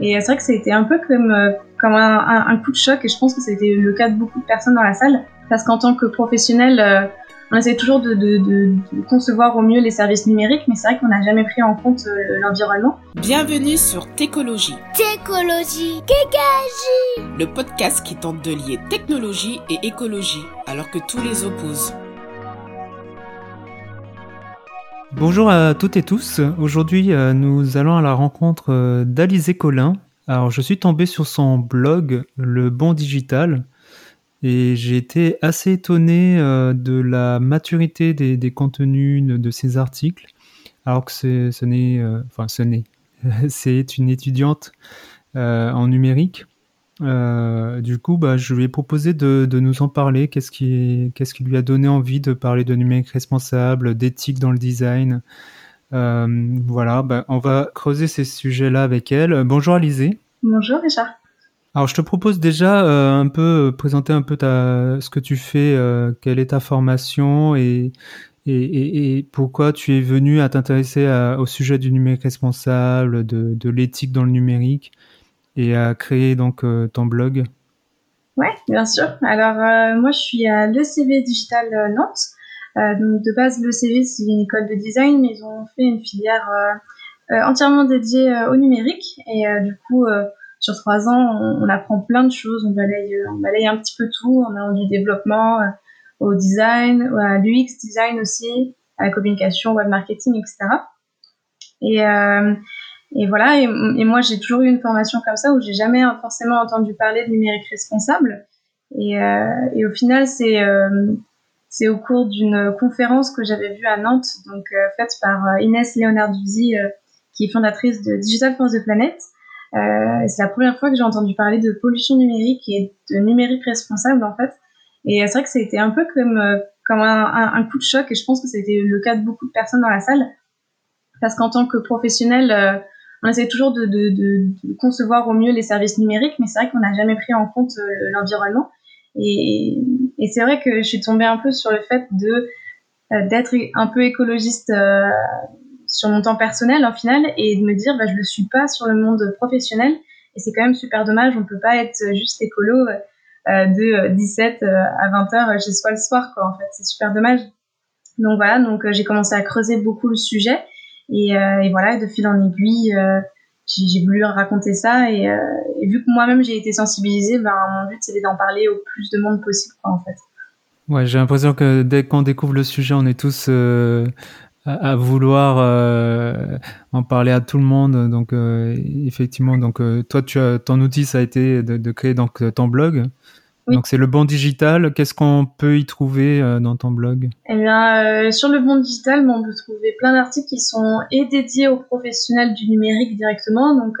Et c'est vrai que ça a été un peu comme, comme un, coup de choc, et je pense que ça a été le cas de beaucoup de personnes dans la salle, parce qu'en tant que professionnel, on essaie toujours de, de, de, concevoir au mieux les services numériques, mais c'est vrai qu'on n'a jamais pris en compte euh, l'environnement. Bienvenue sur Técologie. Técologie. Kékagie. Le podcast qui tente de lier technologie et écologie, alors que tous les opposent. Bonjour à toutes et tous. Aujourd'hui, euh, nous allons à la rencontre euh, d'Alizé Collin. Alors, je suis tombé sur son blog, Le Bon Digital, et j'ai été assez étonné euh, de la maturité des, contenus de, ces articles, alors que ce n'est, enfin ce n'est, c'est une étudiante en numérique. Du coup, bah, je lui ai proposé de, nous en parler. Qu'est-ce qui, qu'est-ce qui lui a donné envie de parler de numérique responsable, d'éthique dans le design? Voilà, bah, on va creuser ces sujets-là avec elle. Bonjour Alizé. Bonjour Richard. Alors, je te propose déjà euh, un peu euh, présenter un peu ta, ce que tu fais, euh, quelle est ta formation et, et, et, pourquoi tu es venu à t'intéresser au sujet du numérique responsable, de, de l'éthique dans le numérique et à créer donc ton blog. Ouais, bien sûr. Alors, moi, je suis à l'ECV Digital Nantes. donc, de base, l'ECV, c'est une école de design, mais ils ont fait une filière entièrement dédiée au numérique. Et du coup, sur trois ans, on, apprend plein de choses, on balaye, euh, on balaye un petit peu tout, on a du développement euh, au design, à l'UX design aussi, à la communication, web marketing, etc. Et, euh, et voilà, et, moi j'ai toujours eu une formation comme ça où j'ai jamais forcément entendu parler de numérique responsable. Et, et au final, c'est c'est au cours d'une conférence que j'avais vue à Nantes, donc faite par Inès Leonarduzzi, qui est fondatrice de Digital for the Planet. Euh, c'est la première fois que j'ai entendu parler de pollution numérique et de numérique responsable en fait. Et c'est vrai que ça a été un peu comme, euh, comme un, coup de choc et je pense que été le cas de beaucoup de personnes dans la salle. Parce qu'en tant que professionnel, euh, on essaie toujours de, de, de, concevoir au mieux les services numériques, mais c'est vrai qu'on n'a jamais pris en compte l'environnement. Et, et c'est vrai que je suis tombée un peu sur le fait de d'être un peu écologiste sur mon temps personnel en final et de me dire bah, je le suis pas sur le monde professionnel. Et c'est quand même super dommage. On peut pas être juste écolo euh, de 17 euh, à 20 heures chez soi le soir quoi en fait. C'est super dommage. Donc voilà. Donc euh, j'ai commencé à creuser beaucoup le sujet et, et voilà de fil en aiguille j'ai voulu raconter ça et, et vu que moi-même j'ai été sensibilisée ben mon but c'était d'en parler au plus de monde possible en fait Ouais, j'ai l'impression que dès qu'on découvre le sujet, on est tous à, vouloir euh, en parler à tout le monde. Donc euh, effectivement, donc euh, toi, ton outil, ça a été de, de créer donc ton blog. Donc c'est le bon digital. Qu'est-ce qu'on peut y trouver dans ton blog? Eh bien, sur le bon digital, on peut trouver plein d'articles qui sont et dédiés aux professionnels du numérique directement. Donc,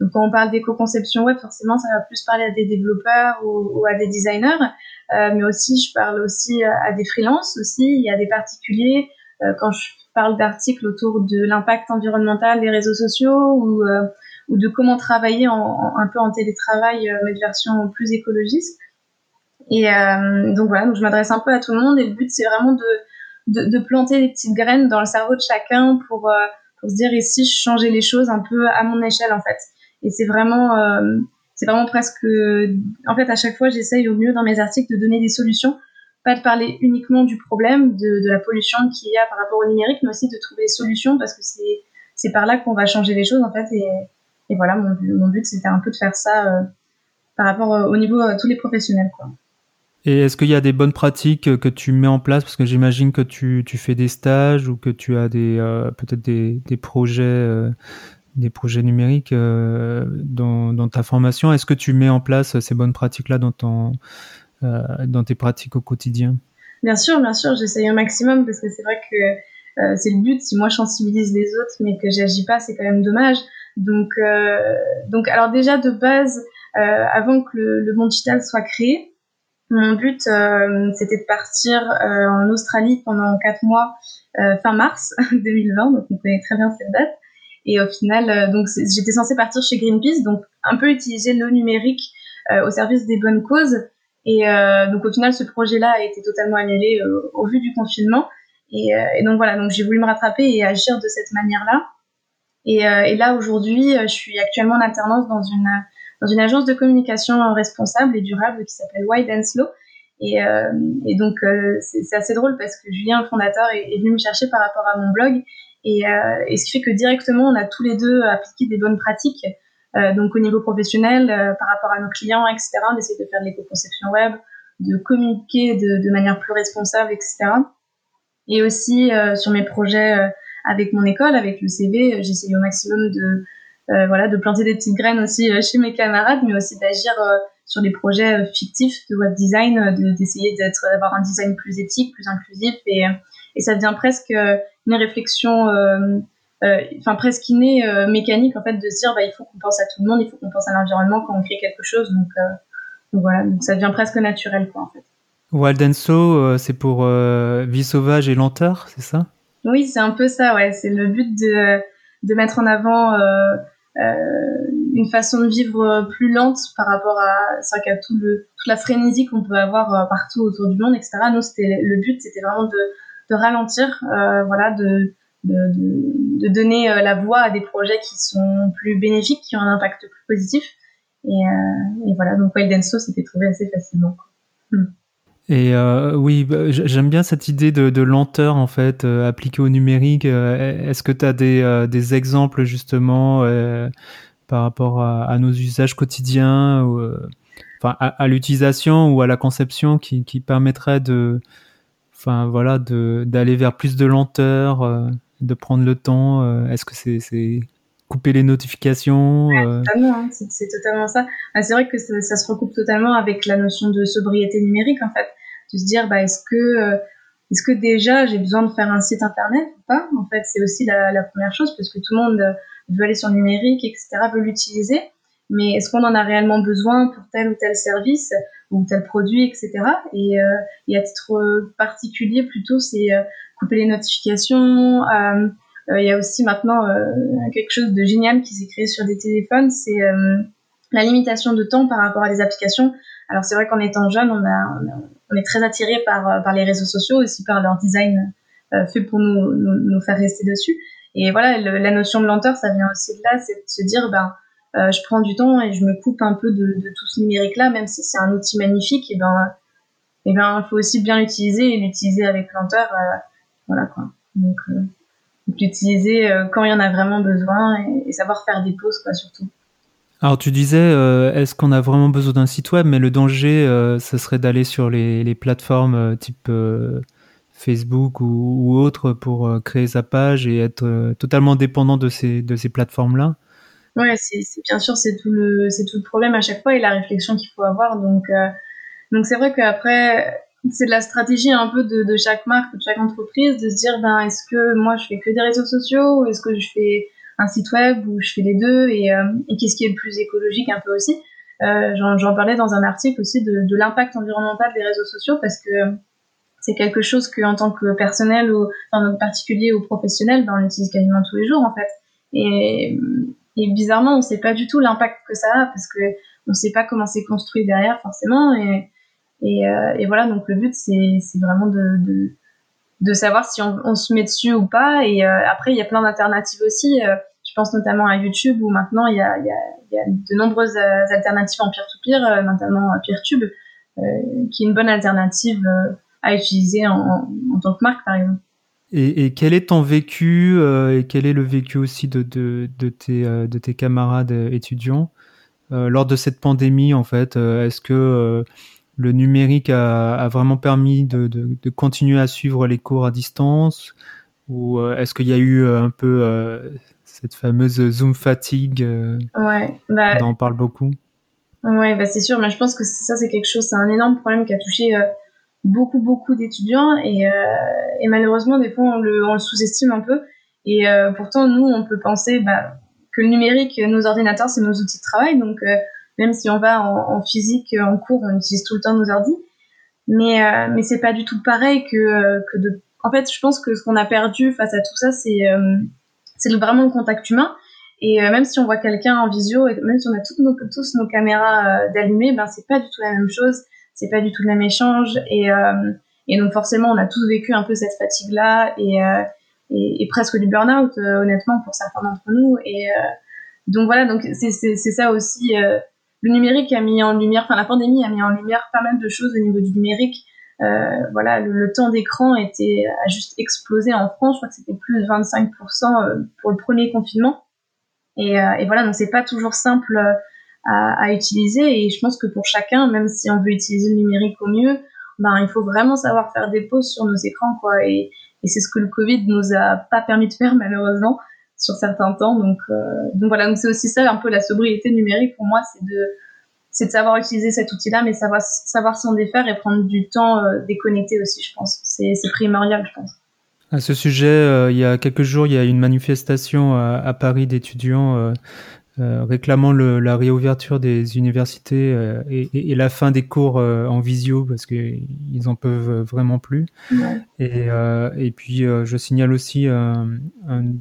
donc quand on parle d'éco-conception web, forcément, ça va plus parler à des développeurs ou, ou à des designers. mais aussi, je parle aussi à des freelances aussi. Il y a des particuliers. Euh, quand je parle d'articles autour de l'impact environnemental des réseaux sociaux ou, euh, ou de comment travailler en, un peu en télétravail, euh, mais de version plus écologiste. Et donc voilà, donc je m'adresse un peu à tout le monde et le but c'est vraiment de, de, de, planter des petites graines dans le cerveau de chacun pour, pour se dire ici je changeais les choses un peu à mon échelle en fait. Et c'est vraiment, c'est vraiment presque, en fait à chaque fois j'essaye au mieux dans mes articles de donner des solutions pas de parler uniquement du problème, de, de la pollution qu'il y a par rapport au numérique, mais aussi de trouver des solutions parce que c'est, par là qu'on va changer les choses en fait. Et, et voilà, mon, but c'était un peu de faire ça euh, par rapport euh, au niveau euh, tous les professionnels. Quoi. Et est-ce qu'il y a des bonnes pratiques que tu mets en place? Parce que j'imagine que tu, tu fais des stages ou que tu as des peut-être des, des projets des projets numériques dans, dans ta formation. Est-ce que tu mets en place ces bonnes pratiques-là dans ton euh, dans tes pratiques au quotidien? Bien sûr, bien sûr, j'essaye un maximum parce que c'est vrai que euh, c'est le but. Si moi je sensibilise les autres mais que j'agis pas, c'est quand même dommage. Donc, euh, donc alors déjà de base, avant que le, le, monde digital soit créé, mon but c'était de partir en Australie pendant quatre mois fin mars 2020, donc on connaît très bien cette date. Et au final, donc j'étais censée partir chez Greenpeace, donc un peu utiliser le numérique au service des bonnes causes, et euh, donc au final, ce projet-là a été totalement annulé euh, au vu du confinement. Et, euh, et, donc voilà, donc j'ai voulu me rattraper et agir de cette manière-là. Et, et là aujourd'hui, je suis actuellement en alternance dans une dans une agence de communication responsable et durable qui s'appelle Wide and Slow. Et, et donc c'est assez drôle parce que Julien, le fondateur, est, venu me chercher par rapport à mon blog. Et, et ce qui fait que directement, on a tous les deux appliqué des bonnes pratiques euh, donc au niveau professionnel, euh, par rapport à nos clients, etc., on essaie de faire de l'éco-conception web, de communiquer de, manière plus responsable, etc. Et aussi euh, sur mes projets avec mon école, avec le CV, j'essaie au maximum de voilà de planter des petites graines aussi chez mes camarades, mais aussi d'agir sur des projets fictifs de web design, d'essayer d'être d'avoir un design plus éthique, plus inclusif, et, et ça devient presque une réflexion euh, enfin presque inné euh, mécanique en fait de se dire bah il faut qu'on pense à tout le monde, il faut qu'on pense à l'environnement quand on crée quelque chose. Donc, euh, donc voilà, donc ça devient presque naturel quoi en fait. Wild and Slow, c'est pour vie sauvage et lenteur, c'est ça? Oui, c'est un peu ça, ouais. C'est le but de, de mettre en avant euh, une façon de vivre plus lente par rapport à, vrai tout le, toute la frénésie qu'on peut avoir partout autour du monde, etc. Nous, c'était le but, c'était vraiment de, de ralentir, voilà, de de, de, donner euh, la voix à des projets qui sont plus bénéfiques, qui ont un impact plus positif. Et, euh, et voilà, donc Wild Denso s'était trouvé assez facilement. Hmm. Et euh, oui, bah, j'aime bien cette idée de, de lenteur en fait euh, appliquée au numérique. Est-ce que tu as des, des, exemples justement par rapport à, à, nos usages quotidiens, ou, enfin à, à l'utilisation ou à la conception qui, qui permettrait de, enfin voilà, d'aller vers plus de lenteur de prendre le temps euh, Est-ce que c'est couper les notifications euh? Totalement, hein, c'est totalement ça. Bah, c'est vrai que ça, se recoupe totalement avec la notion de sobriété numérique en fait, de se dire bah, est-ce que euh, est-ce que déjà j'ai besoin de faire un site internet ou pas? En fait, c'est aussi la, première chose parce que tout le monde veut aller sur le numérique, etc., veut l'utiliser. Mais est-ce qu'on en a réellement besoin pour tel ou tel service ou tel produit, etc. Et, et à titre particulier, plutôt, c'est couper les notifications. Euh, euh, il y a aussi maintenant euh, quelque chose de génial qui s'est créé sur des téléphones, c'est la limitation de temps par rapport à des applications. Alors c'est vrai qu'en étant jeune, on, a, est très attiré par, par les réseaux sociaux, aussi par leur design fait pour nous, nous, faire rester dessus. Et voilà, la notion de lenteur, ça vient aussi de là, c'est de se dire, ben, je prends du temps et je me coupe un peu de, tout ce numérique-là, même si c'est un outil magnifique, et ben, et ben, faut aussi bien l'utiliser et l'utiliser avec lenteur. Voilà quoi. Donc, euh, l'utiliser euh, quand il y en a vraiment besoin et, savoir faire des pauses quoi surtout. Alors tu disais, euh, est-ce qu'on a vraiment besoin d'un site web Mais le danger, ce serait d'aller sur les, plateformes type Facebook ou, ou autre pour créer sa page et être totalement dépendant de ces, plateformes-là? Ouais, c'est, bien sûr, c'est tout, le, problème à chaque fois et la réflexion qu'il faut avoir. Donc, donc c'est vrai qu'après, c'est de la stratégie un peu de, de, chaque marque, de chaque entreprise, de se dire ben est-ce que moi je fais que des réseaux sociaux ou est-ce que je fais un site web ou je fais les deux et, euh, et qu'est-ce qui est le plus écologique un peu aussi. Euh, J'en parlais dans un article aussi de, l'impact environnemental des réseaux sociaux parce que c'est quelque chose que en tant que personnel ou en particulier ou professionnel, ben, on utilise quasiment tous les jours en fait. Et, bizarrement, on sait pas du tout l'impact que ça a parce que on sait pas comment c'est construit derrière forcément et et, euh, voilà, donc le but, c'est vraiment de, de, savoir si on, se met dessus ou pas. Et euh, après, il y a plein d'alternatives aussi. Euh, je pense notamment à YouTube où maintenant il y a, de nombreuses alternatives en peer-to-peer, notamment PeerTube, qui est une bonne alternative à utiliser en, tant que marque, par exemple. Et, quel est ton vécu et quel est le vécu aussi de tes camarades étudiants lors de cette pandémie en fait Est-ce que le numérique a, vraiment permis de, continuer à suivre les cours à distance? Ou euh, est-ce qu'il y a eu euh, un peu euh, cette fameuse Zoom fatigue Ouais, bah, on en parle beaucoup? Ouais, bah c'est sûr, mais je pense que ça, c'est quelque chose, c'est un énorme problème qui a touché beaucoup, beaucoup d'étudiants et, malheureusement, des fois, on le, sous-estime un peu. Et pourtant, nous, on peut penser bah, que le numérique, nos ordinateurs, c'est nos outils de travail. Donc, même si on va en, physique, en cours, on utilise tout le temps nos ordi. Mais, euh, mais c'est pas du tout pareil que, que de. En fait, je pense que ce qu'on a perdu face à tout ça, c'est euh, vraiment le contact humain. Et même si on voit quelqu'un en visio, et même si on a toutes nos, tous nos caméras d'allumées, ben c'est pas du tout la même chose. C'est pas du tout le même échange. Et, et donc forcément, on a tous vécu un peu cette fatigue-là. Et, et, presque du burn-out, honnêtement, pour certains d'entre nous. Et donc voilà, donc c'est ça aussi. le numérique a mis en lumière, enfin la pandémie a mis en lumière pas mal de choses au niveau du numérique. Voilà, le, temps d'écran était a juste explosé en France. Je crois que c'était plus de 25% pour le premier confinement. Et, et voilà, donc c'est pas toujours simple à, à, utiliser. Et je pense que pour chacun, même si on veut utiliser le numérique au mieux, ben, il faut vraiment savoir faire des pauses sur nos écrans, quoi. Et, et c'est ce que le Covid nous a pas permis de faire, malheureusement, sur certains temps. Donc, euh, donc voilà, donc c'est aussi ça, un peu la sobriété numérique pour moi, c'est de, c'est de savoir utiliser cet outil-là, mais savoir, savoir s'en défaire et prendre du temps euh, déconnecté aussi, je pense. C'est, primordial, je pense. À ce sujet, euh, il y a quelques jours, il y a une manifestation à, à Paris d'étudiants euh, euh, réclamant le, la réouverture des universités euh, et, et, la fin des cours euh, en visio parce qu'ils en peuvent vraiment plus. Et, et, puis je signale aussi un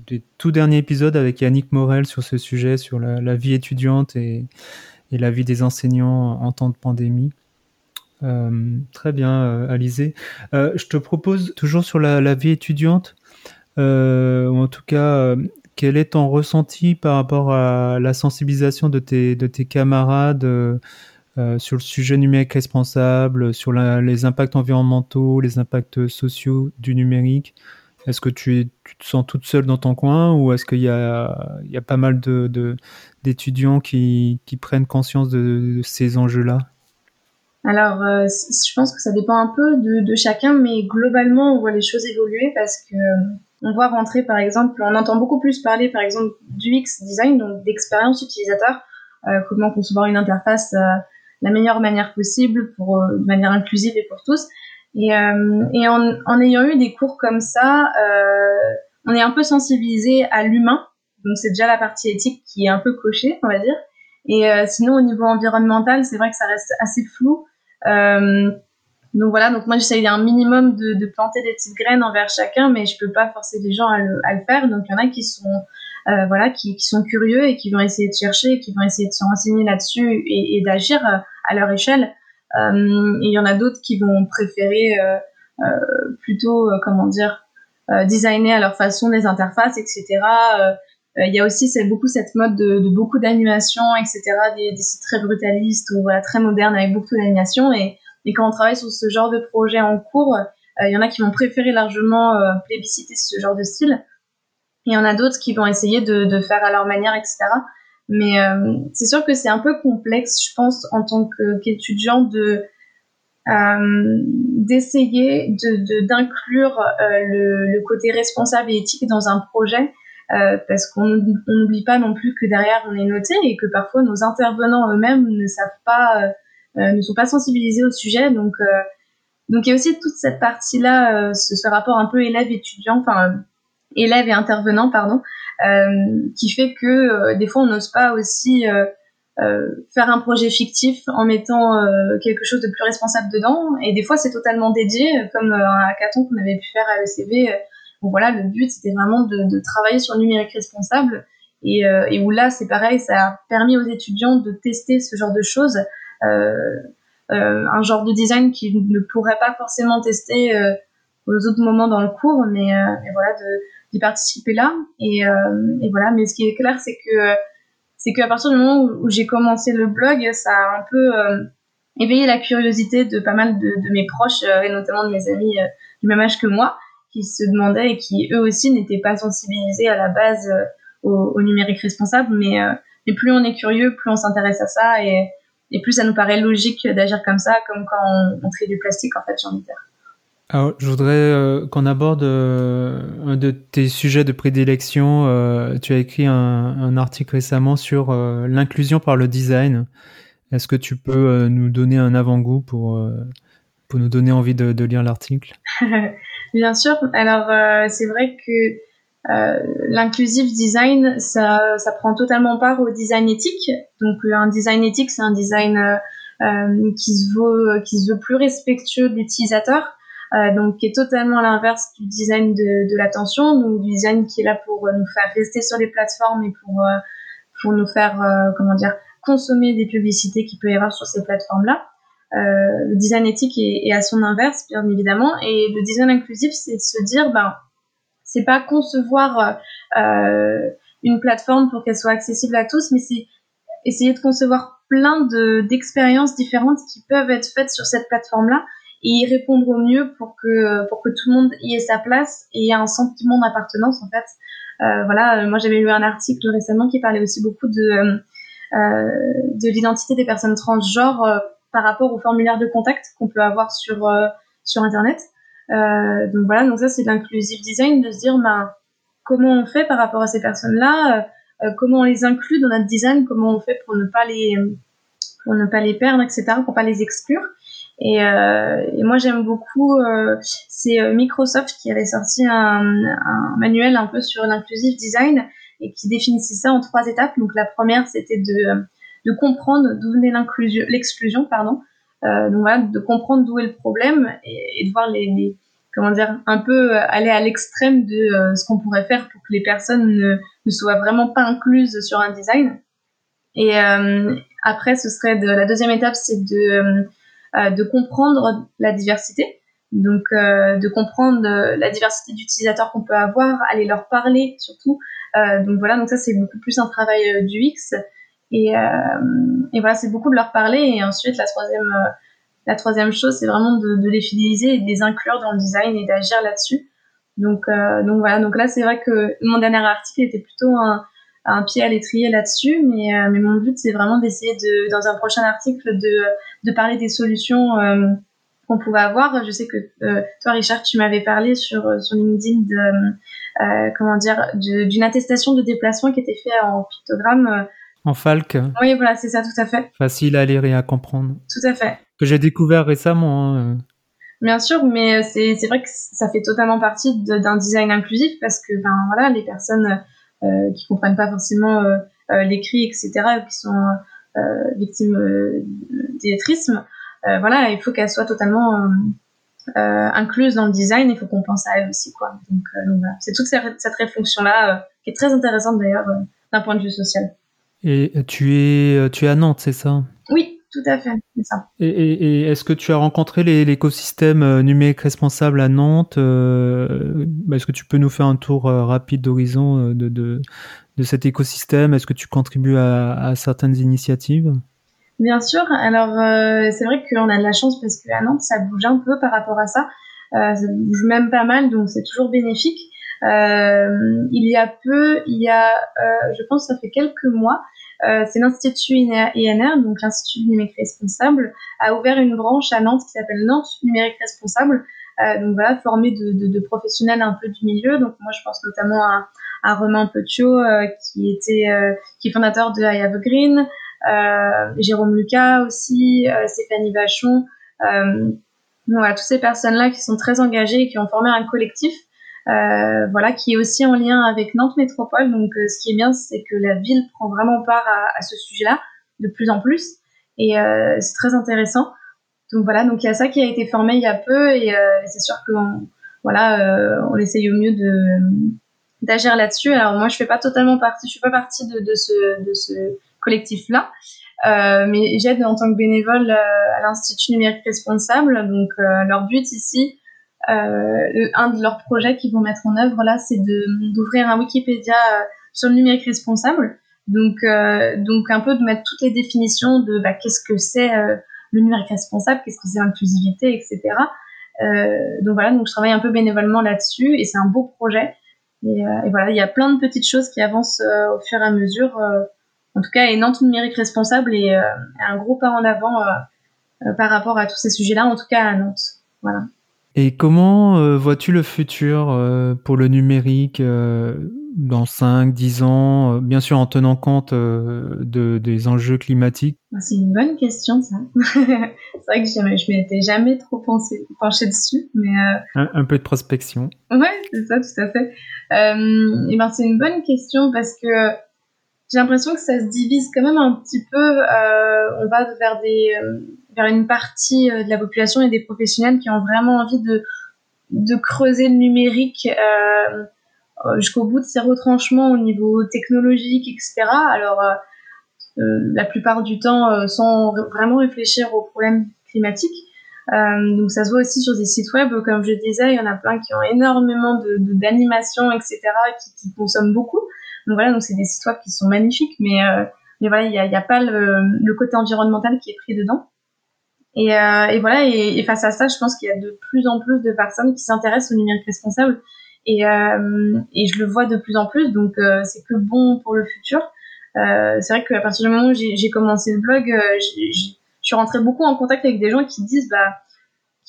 des tout derniers épisodes avec Yannick Morel sur ce sujet, sur la, la vie étudiante et, et, la vie des enseignants en temps de pandémie. Euh, très bien, euh, Alizé. Euh, je te propose toujours sur la, vie étudiante, ou en tout cas quel est ton ressenti par rapport à la sensibilisation de tes, de tes camarades sur le sujet numérique responsable, sur les impacts environnementaux, les impacts sociaux du numérique? Est-ce que tu, es, te sens toute seule dans ton coin ou est-ce qu'il y y a pas mal d'étudiants qui, prennent conscience de, ces enjeux-là? Alors, euh, je pense que ça dépend un peu de, chacun, mais globalement, on voit les choses évoluer parce que on voit rentrer par exemple, on entend beaucoup plus parler par exemple du X design, donc d'expérience utilisateur, euh, comment concevoir une interface euh, la meilleure manière possible pour euh, de manière inclusive et pour tous. Et, euh, et en, en, ayant eu des cours comme ça, euh, on est un peu sensibilisé à l'humain, donc c'est déjà la partie éthique qui est un peu cochée, on va dire. Et sinon au niveau environnemental, c'est vrai que ça reste assez flou. Euh, donc voilà, donc moi j'essaye un minimum de, de, planter des petites graines envers chacun, mais je peux pas forcer les gens à le, à le faire. Donc il y en a qui sont euh, voilà, qui, qui, sont curieux et qui vont essayer de chercher, qui vont essayer de se renseigner là-dessus et, et d'agir euh, à leur échelle. Euh, il y en a d'autres qui vont préférer euh, euh plutôt, comment dire, designer à leur façon des interfaces, etc. Il y a aussi beaucoup cette mode de, de beaucoup d'animation, etc. Des, des, sites très brutalistes ou voilà, très modernes avec beaucoup d'animation et et quand on travaille sur ce genre de projet en cours, il y en a qui vont préférer largement euh, plébisciter ce genre de style. Il y en a d'autres qui vont essayer de, de, faire à leur manière, etc. Mais euh, c'est sûr que c'est un peu complexe, je pense, en tant qu'étudiant, de euh, d'essayer de d'inclure euh, le, le, côté responsable et éthique dans un projet, euh, parce qu'on n'oublie pas non plus que derrière on est noté et que parfois nos intervenants eux-mêmes ne savent pas euh, ne sont pas sensibilisés au sujet. Donc, donc il y a aussi toute cette partie-là, euh, ce, ce, rapport un peu élève-étudiant, enfin élève et intervenant, pardon, qui fait que des fois on n'ose pas aussi euh, faire un projet fictif en mettant euh, quelque chose de plus responsable dedans. Et des fois, c'est totalement dédié, comme euh, un hackathon qu'on avait pu faire à l'ECV. Donc voilà, le but, c'était vraiment de, de, travailler sur le numérique responsable. Et, et où là, c'est pareil, ça a permis aux étudiants de tester ce genre de choses euh, euh, un genre de design qu'ils ne pourraient pas forcément tester euh, aux autres moments dans le cours, mais, mais voilà, d'y participer là. Et, et, voilà, mais ce qui est clair, c'est que c'est qu'à partir du moment où, j'ai commencé le blog, ça a un peu euh, éveillé la curiosité de pas mal de, de mes proches euh, et notamment de mes amis euh, du même âge que moi, qui se demandaient et qui eux aussi n'étaient pas sensibilisés à la base au, au, numérique responsable. Mais, mais plus on est curieux, plus on s'intéresse à ça et, et plus ça nous paraît logique d'agir comme ça, comme quand on, on trie du plastique en fait, j'ai envie de. Alors, je voudrais euh, qu'on aborde euh, un de tes sujets de prédilection. Euh, tu as écrit un, un article récemment sur euh, l'inclusion par le design. Est-ce que tu peux euh, nous donner un avant-goût pour, euh, pour nous donner envie de, de lire l'article? Bien sûr. Alors, c'est vrai que l'inclusive design, ça, ça prend totalement part au design éthique. Donc un design éthique, c'est un design qui se veut qui se veut plus respectueux de l'utilisateur, euh, donc qui est totalement à l'inverse du design de, de l'attention, donc du design qui est là pour nous faire rester sur les plateformes et pour pour nous faire comment dire consommer des publicités qui peut y avoir sur ces plateformes là. le design éthique est, est, à son inverse, bien évidemment, et le design inclusif, c'est de se dire ben c'est pas concevoir une plateforme pour qu'elle soit accessible à tous, mais c'est essayer de concevoir plein de d'expériences différentes qui peuvent être faites sur cette plateforme-là et y répondre au mieux pour que pour que tout le monde y ait sa place et ait un sentiment d'appartenance en fait. Euh, voilà, moi j'avais lu un article récemment qui parlait aussi beaucoup de euh, de l'identité des personnes transgenres euh, par rapport au formulaire de contact qu'on peut avoir sur sur internet. donc voilà, donc ça c'est l'inclusive design de se dire ben comment on fait par rapport à ces personnes-là, comment on les inclut dans notre design, comment on fait pour ne pas les pour ne pas les perdre, etc., pour pas les exclure. Et, euh, et moi, j'aime beaucoup, euh, c'est euh, Microsoft qui avait sorti un, un manuel un peu sur l'inclusive design et qui définissait ça en trois étapes. Donc la première, c'était de, de comprendre d'où venait l'exclusion, pardon. Donc voilà, de comprendre d'où est le problème et, de voir les, les, comment dire, un peu aller à l'extrême de ce qu'on pourrait faire pour que les personnes ne, soient vraiment pas incluses sur un design. Et euh, après, ce serait de la deuxième étape, c'est de de comprendre la diversité, donc euh, de comprendre euh, la diversité d'utilisateurs qu'on peut avoir, aller leur parler surtout. donc voilà, donc ça c'est beaucoup plus un travail du X. Et, et voilà, c'est beaucoup de leur parler. Et ensuite, la troisième, la troisième chose, c'est vraiment de, de, les fidéliser et de les inclure dans le design et d'agir là-dessus. Donc, donc voilà, donc là, c'est vrai que mon dernier article était plutôt un, un pied à l'étrier là-dessus, mais, euh, mais mon but c'est vraiment d'essayer de, dans un prochain article, de, de parler des solutions euh, qu'on pouvait avoir. Je sais que euh, toi, Richard, tu m'avais parlé sur, sur LinkedIn de, comment dire, d'une attestation de déplacement qui était faite en pictogramme. En falque. Oui, voilà, c'est ça, tout à fait. Facile à lire et à comprendre. Tout à fait. Que j'ai découvert récemment. Hein. Bien sûr, mais c'est vrai que ça fait totalement partie d'un design inclusif parce que ben voilà, les personnes euh, qui comprennent pas forcément euh, euh, l'écrit, etc., qui sont victimes d'illettrisme, voilà, il faut qu'elles soient totalement incluses dans le design, il faut qu'on pense à elles aussi, quoi. Donc, c'est toute cette, réflexion-là qui est très intéressante d'ailleurs d'un point de vue social. Et tu es, tu es à Nantes, c'est ça? Tout à fait, c'est ça. Et, est-ce que tu as rencontré l'écosystème euh, numérique responsable à Nantes euh, bah, Est-ce que tu peux nous faire un tour euh, rapide d'horizon de, de, de, cet écosystème? Est-ce que tu contribues à, à certaines initiatives? Bien sûr. Alors, c'est vrai qu'on a de la chance parce qu'à Nantes, ça bouge un peu par rapport à ça. ça bouge même pas mal, donc c'est toujours bénéfique. il y a peu, il y a, je pense, ça fait quelques mois, euh, c'est l'Institut INR, donc l'Institut numérique responsable, a ouvert une branche à Nantes qui s'appelle Nantes numérique responsable. Euh, donc voilà, formé de, de, de, professionnels un peu du milieu. Donc moi, je pense notamment à, à Romain Petiot, euh, qui était euh, qui est fondateur de I Have Green, euh, Jérôme Lucas aussi, Stéphanie Vachon. voilà, toutes ces personnes-là qui sont très engagées et qui ont formé un collectif euh, voilà, qui est aussi en lien avec Nantes Métropole. Donc, euh, ce qui est bien, c'est que la ville prend vraiment part à, ce sujet-là de plus en plus, et euh, c'est très intéressant. Donc voilà, donc il y a ça qui a été formé il y a peu, et c'est sûr que voilà, on essaye au mieux de d'agir là-dessus. Alors moi, je fais pas totalement partie, je suis pas partie de, de ce de ce collectif-là. Euh, mais j'aide en tant que bénévole à l'Institut numérique responsable. Donc leur but ici, euh, un de leurs projets qu'ils vont mettre en œuvre là, c'est d'ouvrir un Wikipédia euh, sur le numérique responsable. Donc, euh, donc un peu de mettre toutes les définitions de bah, qu'est-ce que c'est le numérique responsable, qu'est-ce que c'est l'inclusivité, etc. Euh, donc voilà, donc je travaille un peu bénévolement là-dessus et c'est un beau projet. Et, et, voilà, il y a plein de petites choses qui avancent au fur et à mesure. en tout cas, et Nantes numérique responsable est un gros pas en avant par rapport à tous ces sujets-là, en tout cas à Nantes. Voilà. Et comment euh, vois-tu le futur euh, pour le numérique euh, dans 5, 10 ans, bien sûr en tenant compte de, des enjeux climatiques? Ah, C'est une bonne question ça. c'est vrai que je m'étais jamais trop pensé, penché dessus. mais un, un, peu de prospection. Ouais, c'est ça, tout à fait. et ben, c'est une bonne question parce que j'ai l'impression que ça se divise quand même un petit peu. on va vers des vers une partie euh, de la population et des professionnels qui ont vraiment envie de, de creuser le numérique euh, euh, jusqu'au bout de ses retranchements au niveau technologique, etc. Alors, la plupart du temps, sans vraiment réfléchir aux problèmes climatiques. Euh, donc ça se voit aussi sur des sites web, comme je disais, il y en a plein qui ont énormément de d'animations, etc., qui, qui, consomment beaucoup. Donc voilà, donc c'est des web qui sont magnifiques, mais euh, mais voilà, il n'y a, y a, pas le, le, côté environnemental qui est pris dedans. Et, euh, et voilà, et, et, face à ça, je pense qu'il y a de plus en plus de personnes qui s'intéressent au numérique responsable. Et, euh, et je le vois de plus en plus, donc euh, c'est que bon pour le futur. Euh, c'est vrai qu'à partir du moment où j'ai commencé le blog, je suis rentrée beaucoup en contact avec des gens qui disent, bah,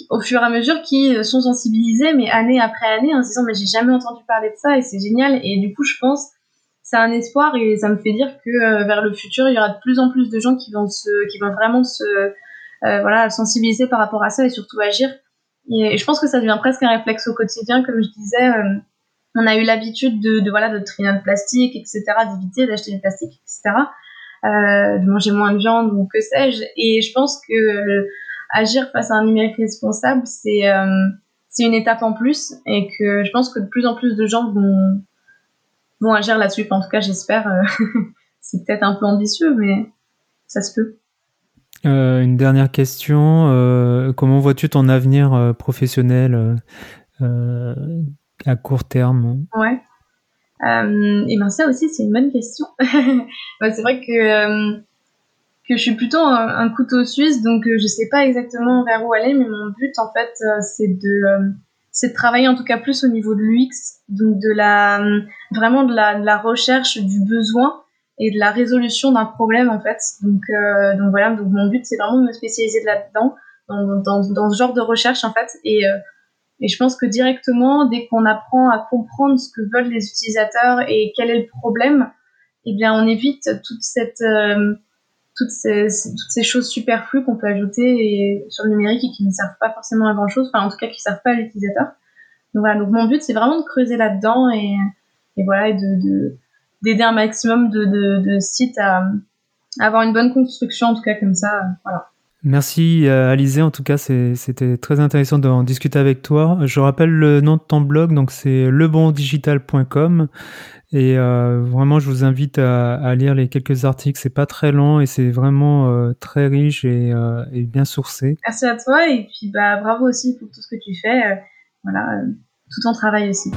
au fur et à mesure, qui sont sensibilisés, mais année après année, en se disant, mais j'ai jamais entendu parler de ça et c'est génial. Et du coup, je pense, c'est un espoir et ça me fait dire que vers le futur, il y aura de plus en plus de gens qui vont se, qui vont vraiment se, voilà, sensibiliser par rapport à ça et surtout agir. Et je pense que ça devient presque un réflexe au quotidien, comme je disais. Euh, on a eu l'habitude de, de, voilà, de trier notre plastique, etc., d'éviter d'acheter du plastique, etc., euh, de manger moins de viande ou que sais-je. Et je pense que agir face à un numérique responsable, c'est euh, c'est une étape en plus et que je pense que de plus en plus de gens vont, agir là-dessus. en tout cas, j'espère. Euh, c'est peut-être un peu ambitieux, mais ça se peut. Euh, une dernière question. Euh, comment vois-tu ton avenir euh, professionnel à court terme? Ouais. et ben ça aussi c'est une bonne question. c'est vrai que que je suis plutôt un, couteau suisse, donc je sais pas exactement vers où aller, mais mon but en fait c'est de c'est de travailler en tout cas plus au niveau de l'UX, donc de la vraiment de la, de la recherche du besoin et de la résolution d'un problème en fait. Donc, euh, donc voilà, donc mon but c'est vraiment de me spécialiser là-dedans, dans, dans, dans, ce genre de recherche en fait. Et, euh, et je pense que directement, dès qu'on apprend à comprendre ce que veulent les utilisateurs et quel est le problème, eh bien on évite toute cette, euh, toutes, ces, choses superflues qu'on peut ajouter sur le numérique et qui ne servent pas forcément à grand chose, enfin en tout cas qui ne servent pas à l'utilisateur. Donc voilà, donc mon but c'est vraiment de creuser là-dedans et, et voilà, et de, de d'aider un maximum de, de, de sites à, avoir une bonne construction, en tout cas comme ça. Voilà. Merci euh, Alizé, en tout cas c'était très intéressant d'en discuter avec toi. Je rappelle le nom de ton blog, donc c'est lebondigital.com et euh, vraiment je vous invite à, lire les quelques articles, c'est pas très long et c'est vraiment euh, très riche et, euh, et, bien sourcé. Merci à toi et puis bah bravo aussi pour tout ce que tu fais, voilà, tout ton travail aussi.